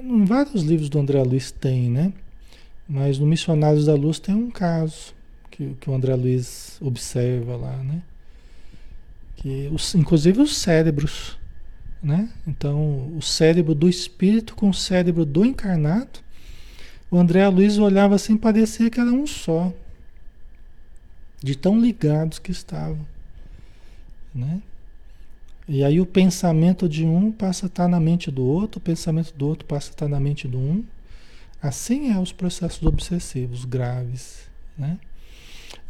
em vários livros do André Luiz tem, né? Mas no Missionários da Luz tem um caso que, que o André Luiz observa lá, né? Que os, inclusive os cérebros, né? Então, o cérebro do espírito com o cérebro do encarnado, o André Luiz olhava assim, parecia que era um só de tão ligados que estavam, né? E aí o pensamento de um passa a estar na mente do outro, o pensamento do outro passa a estar na mente do um. Assim é os processos obsessivos graves, né?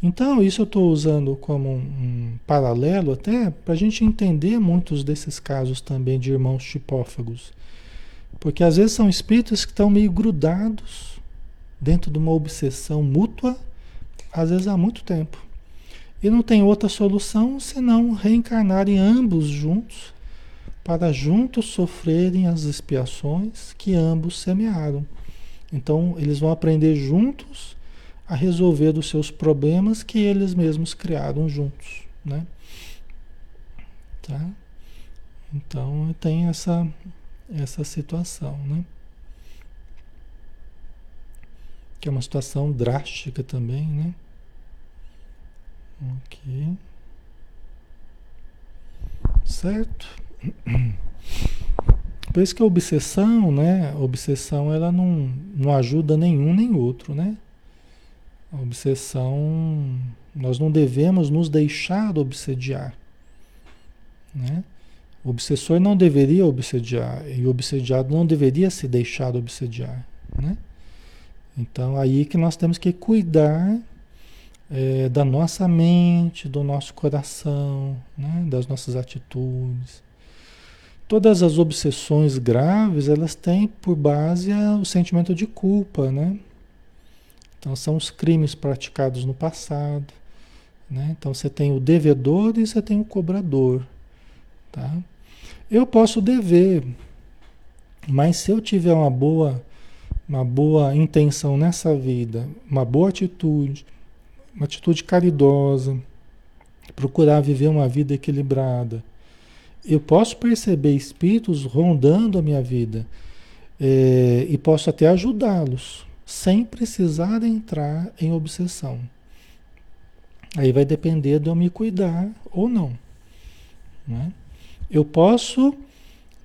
Então, isso eu estou usando como um, um, paralelo até para a gente entender muitos desses casos também de irmãos tipófagos. Porque às vezes são espíritos que estão meio grudados dentro de uma obsessão mútua às vezes há muito tempo. E não tem outra solução senão reencarnarem ambos juntos, para juntos sofrerem as expiações que ambos semearam. Então, eles vão aprender juntos a resolver os seus problemas que eles mesmos criaram juntos, né? Tá? Então, tem essa essa situação, né? que é uma situação drástica também, né? Ok. Certo? Por isso que a obsessão, né? A obsessão ela não, não ajuda nenhum nem outro, né? A obsessão, nós não devemos nos deixar obsediar, né? O obsessor não deveria obsediar e o obsediado não deveria se deixar obsediar, né? Então aí que nós temos que cuidar é, da nossa mente, do nosso coração, né? das nossas atitudes. Todas as obsessões graves, elas têm por base o sentimento de culpa, né? Então são os crimes praticados no passado, né? Então você tem o devedor e você tem o cobrador, tá? Eu posso dever, mas se eu tiver uma boa uma boa intenção nessa vida, uma boa atitude, uma atitude caridosa, procurar viver uma vida equilibrada. Eu posso perceber espíritos rondando a minha vida é, e posso até ajudá-los, sem precisar entrar em obsessão. Aí vai depender de eu me cuidar ou não. Né? Eu posso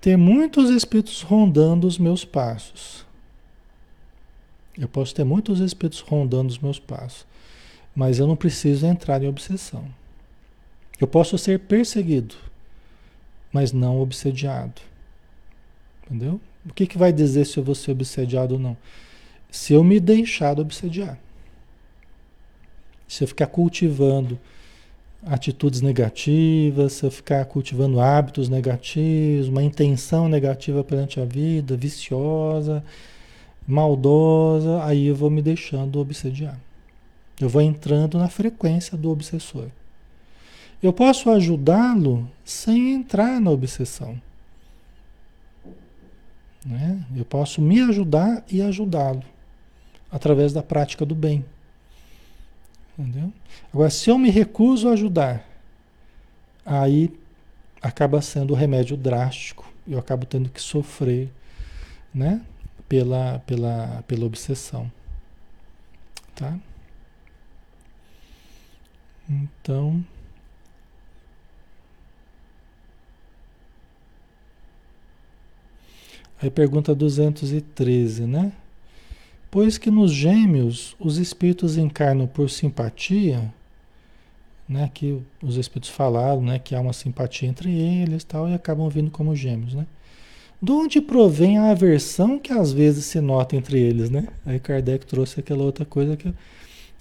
ter muitos espíritos rondando os meus passos. Eu posso ter muitos espíritos rondando os meus passos. Mas eu não preciso entrar em obsessão. Eu posso ser perseguido, mas não obsediado. Entendeu? O que, que vai dizer se eu vou ser obsediado ou não? Se eu me deixar obsediar. Se eu ficar cultivando atitudes negativas, se eu ficar cultivando hábitos negativos, uma intenção negativa perante a vida, viciosa, maldosa, aí eu vou me deixando obsediar. Eu vou entrando na frequência do obsessor. Eu posso ajudá-lo sem entrar na obsessão. Né? Eu posso me ajudar e ajudá-lo através da prática do bem. Entendeu? Agora, se eu me recuso a ajudar, aí acaba sendo o remédio drástico. Eu acabo tendo que sofrer né? pela, pela, pela obsessão. Tá? Então. Aí pergunta 213, né? Pois que nos gêmeos os espíritos encarnam por simpatia, né? Que os espíritos falaram, né? Que há uma simpatia entre eles tal, e acabam vindo como gêmeos, né? De onde provém a aversão que às vezes se nota entre eles, né? Aí Kardec trouxe aquela outra coisa que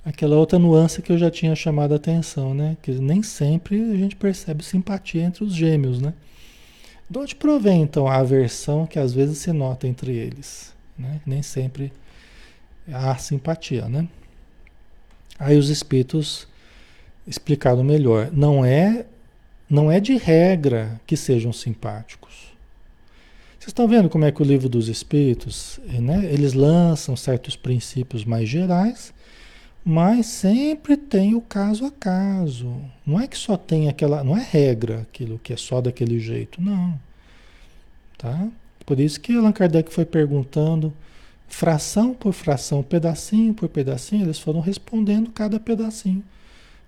aquela outra nuance que eu já tinha chamado a atenção, né? Que nem sempre a gente percebe simpatia entre os gêmeos, né? De onde provém então a aversão que às vezes se nota entre eles, né? Nem sempre há simpatia, né? Aí os espíritos explicaram melhor, não é não é de regra que sejam simpáticos. Vocês estão vendo como é que o livro dos espíritos, né? Eles lançam certos princípios mais gerais mas sempre tem o caso a caso. Não é que só tem aquela. Não é regra aquilo que é só daquele jeito, não. Tá? Por isso que Allan Kardec foi perguntando, fração por fração, pedacinho por pedacinho, eles foram respondendo cada pedacinho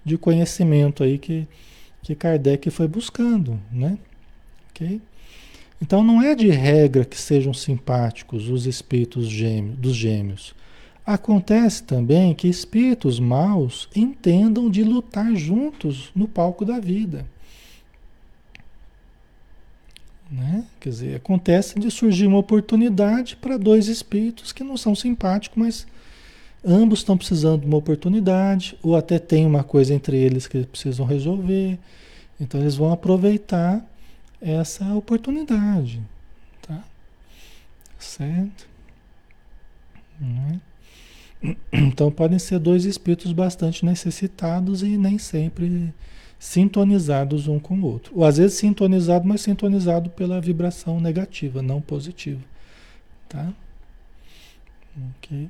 de conhecimento aí que, que Kardec foi buscando, né? Ok? Então não é de regra que sejam simpáticos os espíritos gêmeos, dos gêmeos. Acontece também que espíritos maus entendam de lutar juntos no palco da vida. Né? Quer dizer, acontece de surgir uma oportunidade para dois espíritos que não são simpáticos, mas ambos estão precisando de uma oportunidade, ou até tem uma coisa entre eles que eles precisam resolver. Então eles vão aproveitar essa oportunidade. Tá? Certo? Não é? Então podem ser dois espíritos bastante necessitados e nem sempre sintonizados um com o outro. Ou às vezes sintonizado, mas sintonizado pela vibração negativa, não positiva. Tá? Ok.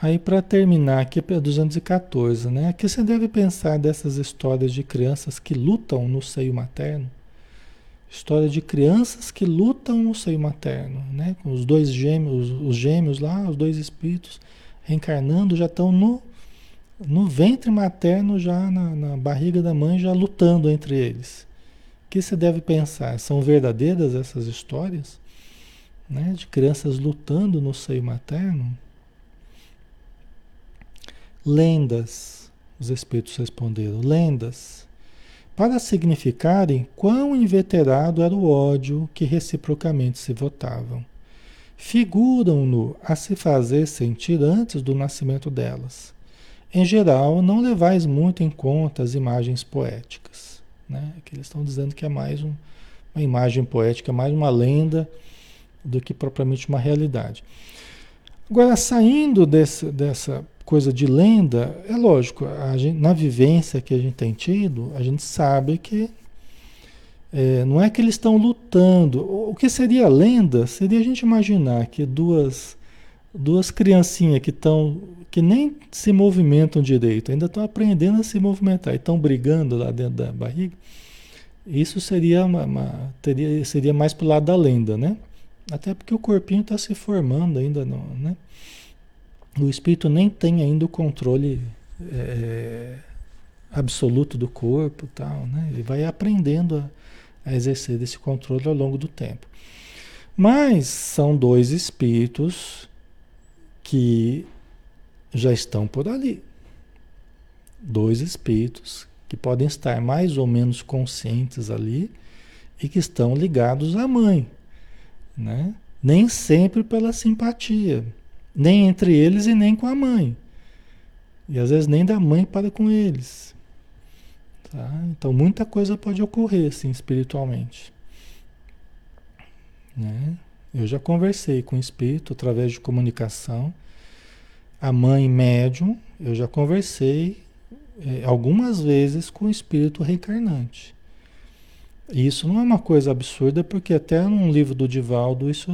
Aí para terminar aqui é 214, né? Aqui você deve pensar dessas histórias de crianças que lutam no seio materno História de crianças que lutam no seio materno, né? Com os dois gêmeos, os gêmeos lá, os dois espíritos reencarnando já estão no, no ventre materno, já na, na barriga da mãe, já lutando entre eles. O que você deve pensar? São verdadeiras essas histórias? Né? De crianças lutando no seio materno? Lendas, os espíritos responderam, lendas, para significarem quão inveterado era o ódio que reciprocamente se votavam. Figuram-no a se fazer sentir antes do nascimento delas. Em geral, não levais muito em conta as imagens poéticas. Né? Que eles estão dizendo que é mais um, uma imagem poética, mais uma lenda do que propriamente uma realidade. Agora, saindo desse, dessa coisa de lenda, é lógico, gente, na vivência que a gente tem tido, a gente sabe que é, não é que eles estão lutando. O que seria lenda seria a gente imaginar que duas, duas criancinhas que estão que nem se movimentam direito, ainda estão aprendendo a se movimentar e estão brigando lá dentro da barriga. Isso seria uma, uma teria, seria mais para o lado da lenda, né? Até porque o corpinho está se formando ainda, não, né? o espírito nem tem ainda o controle é, absoluto do corpo, tal, né? Ele vai aprendendo a, a exercer esse controle ao longo do tempo. Mas são dois espíritos que já estão por ali. Dois espíritos que podem estar mais ou menos conscientes ali e que estão ligados à mãe, né? Nem sempre pela simpatia, nem entre eles e nem com a mãe. E às vezes nem da mãe para com eles. Tá? Então muita coisa pode ocorrer assim espiritualmente. Né? Eu já conversei com o espírito através de comunicação. A mãe médium, eu já conversei é, algumas vezes com o espírito reencarnante. E isso não é uma coisa absurda, porque até num livro do Divaldo, isso,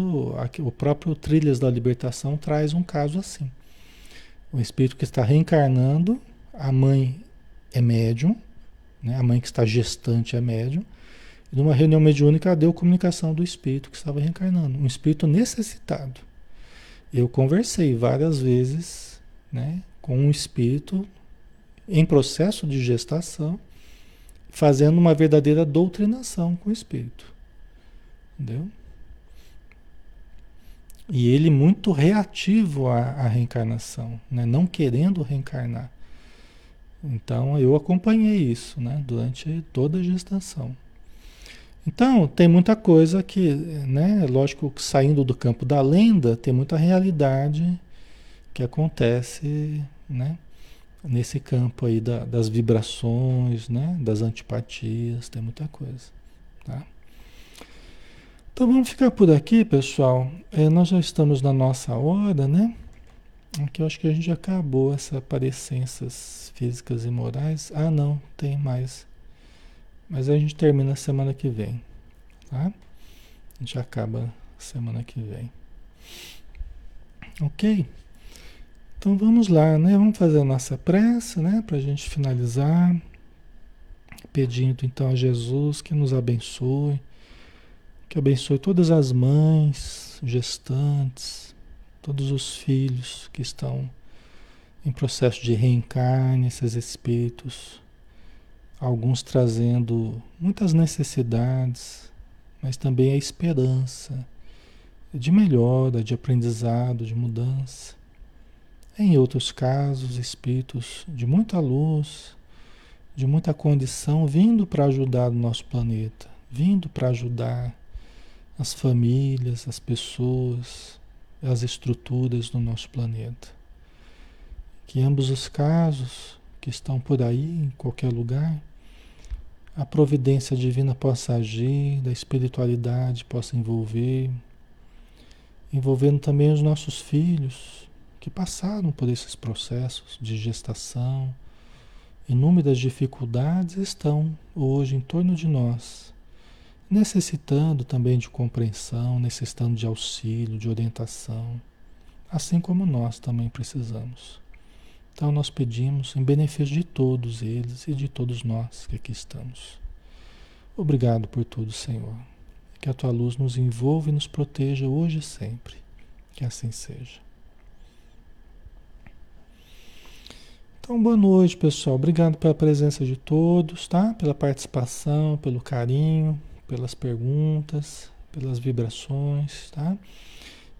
o próprio Trilhas da Libertação traz um caso assim. O espírito que está reencarnando, a mãe é médium, né? a mãe que está gestante é médium, e numa reunião mediúnica deu comunicação do espírito que estava reencarnando, um espírito necessitado. Eu conversei várias vezes né, com um espírito em processo de gestação, fazendo uma verdadeira doutrinação com o espírito. Entendeu? E ele muito reativo à, à reencarnação, né? não querendo reencarnar. Então eu acompanhei isso né? durante toda a gestação. Então tem muita coisa que, né? lógico que saindo do campo da lenda, tem muita realidade que acontece, né? nesse campo aí da, das vibrações, né? das antipatias, tem muita coisa. Tá? Então vamos ficar por aqui, pessoal. É, nós já estamos na nossa hora, né? Aqui eu acho que a gente acabou essas aparências físicas e morais. Ah, não, tem mais. Mas a gente termina semana que vem, tá? A gente acaba semana que vem. Ok? Então vamos lá, né? Vamos fazer a nossa prece, né? Para a gente finalizar, pedindo então a Jesus que nos abençoe, que abençoe todas as mães, gestantes, todos os filhos que estão em processo de reencarne, esses espíritos, alguns trazendo muitas necessidades, mas também a esperança de melhora, de aprendizado, de mudança. Em outros casos, espíritos de muita luz, de muita condição, vindo para ajudar o nosso planeta, vindo para ajudar as famílias, as pessoas, as estruturas do nosso planeta. Que ambos os casos que estão por aí, em qualquer lugar, a providência divina possa agir, da espiritualidade possa envolver, envolvendo também os nossos filhos, que passaram por esses processos de gestação, inúmeras dificuldades estão hoje em torno de nós, necessitando também de compreensão, necessitando de auxílio, de orientação, assim como nós também precisamos. Então nós pedimos em benefício de todos eles e de todos nós que aqui estamos. Obrigado por tudo, Senhor. Que a tua luz nos envolva e nos proteja hoje e sempre. Que assim seja. Então, boa noite, pessoal. Obrigado pela presença de todos, tá? Pela participação, pelo carinho, pelas perguntas, pelas vibrações, tá?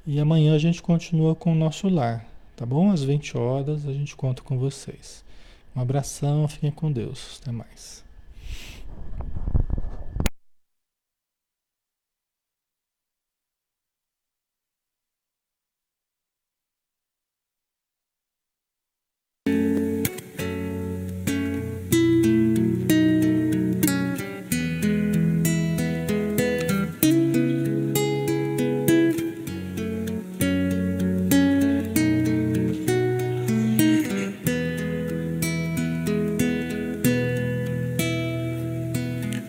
E amanhã a gente continua com o nosso lar, tá bom? Às 20 horas a gente conta com vocês. Um abração, fiquem com Deus. Até mais.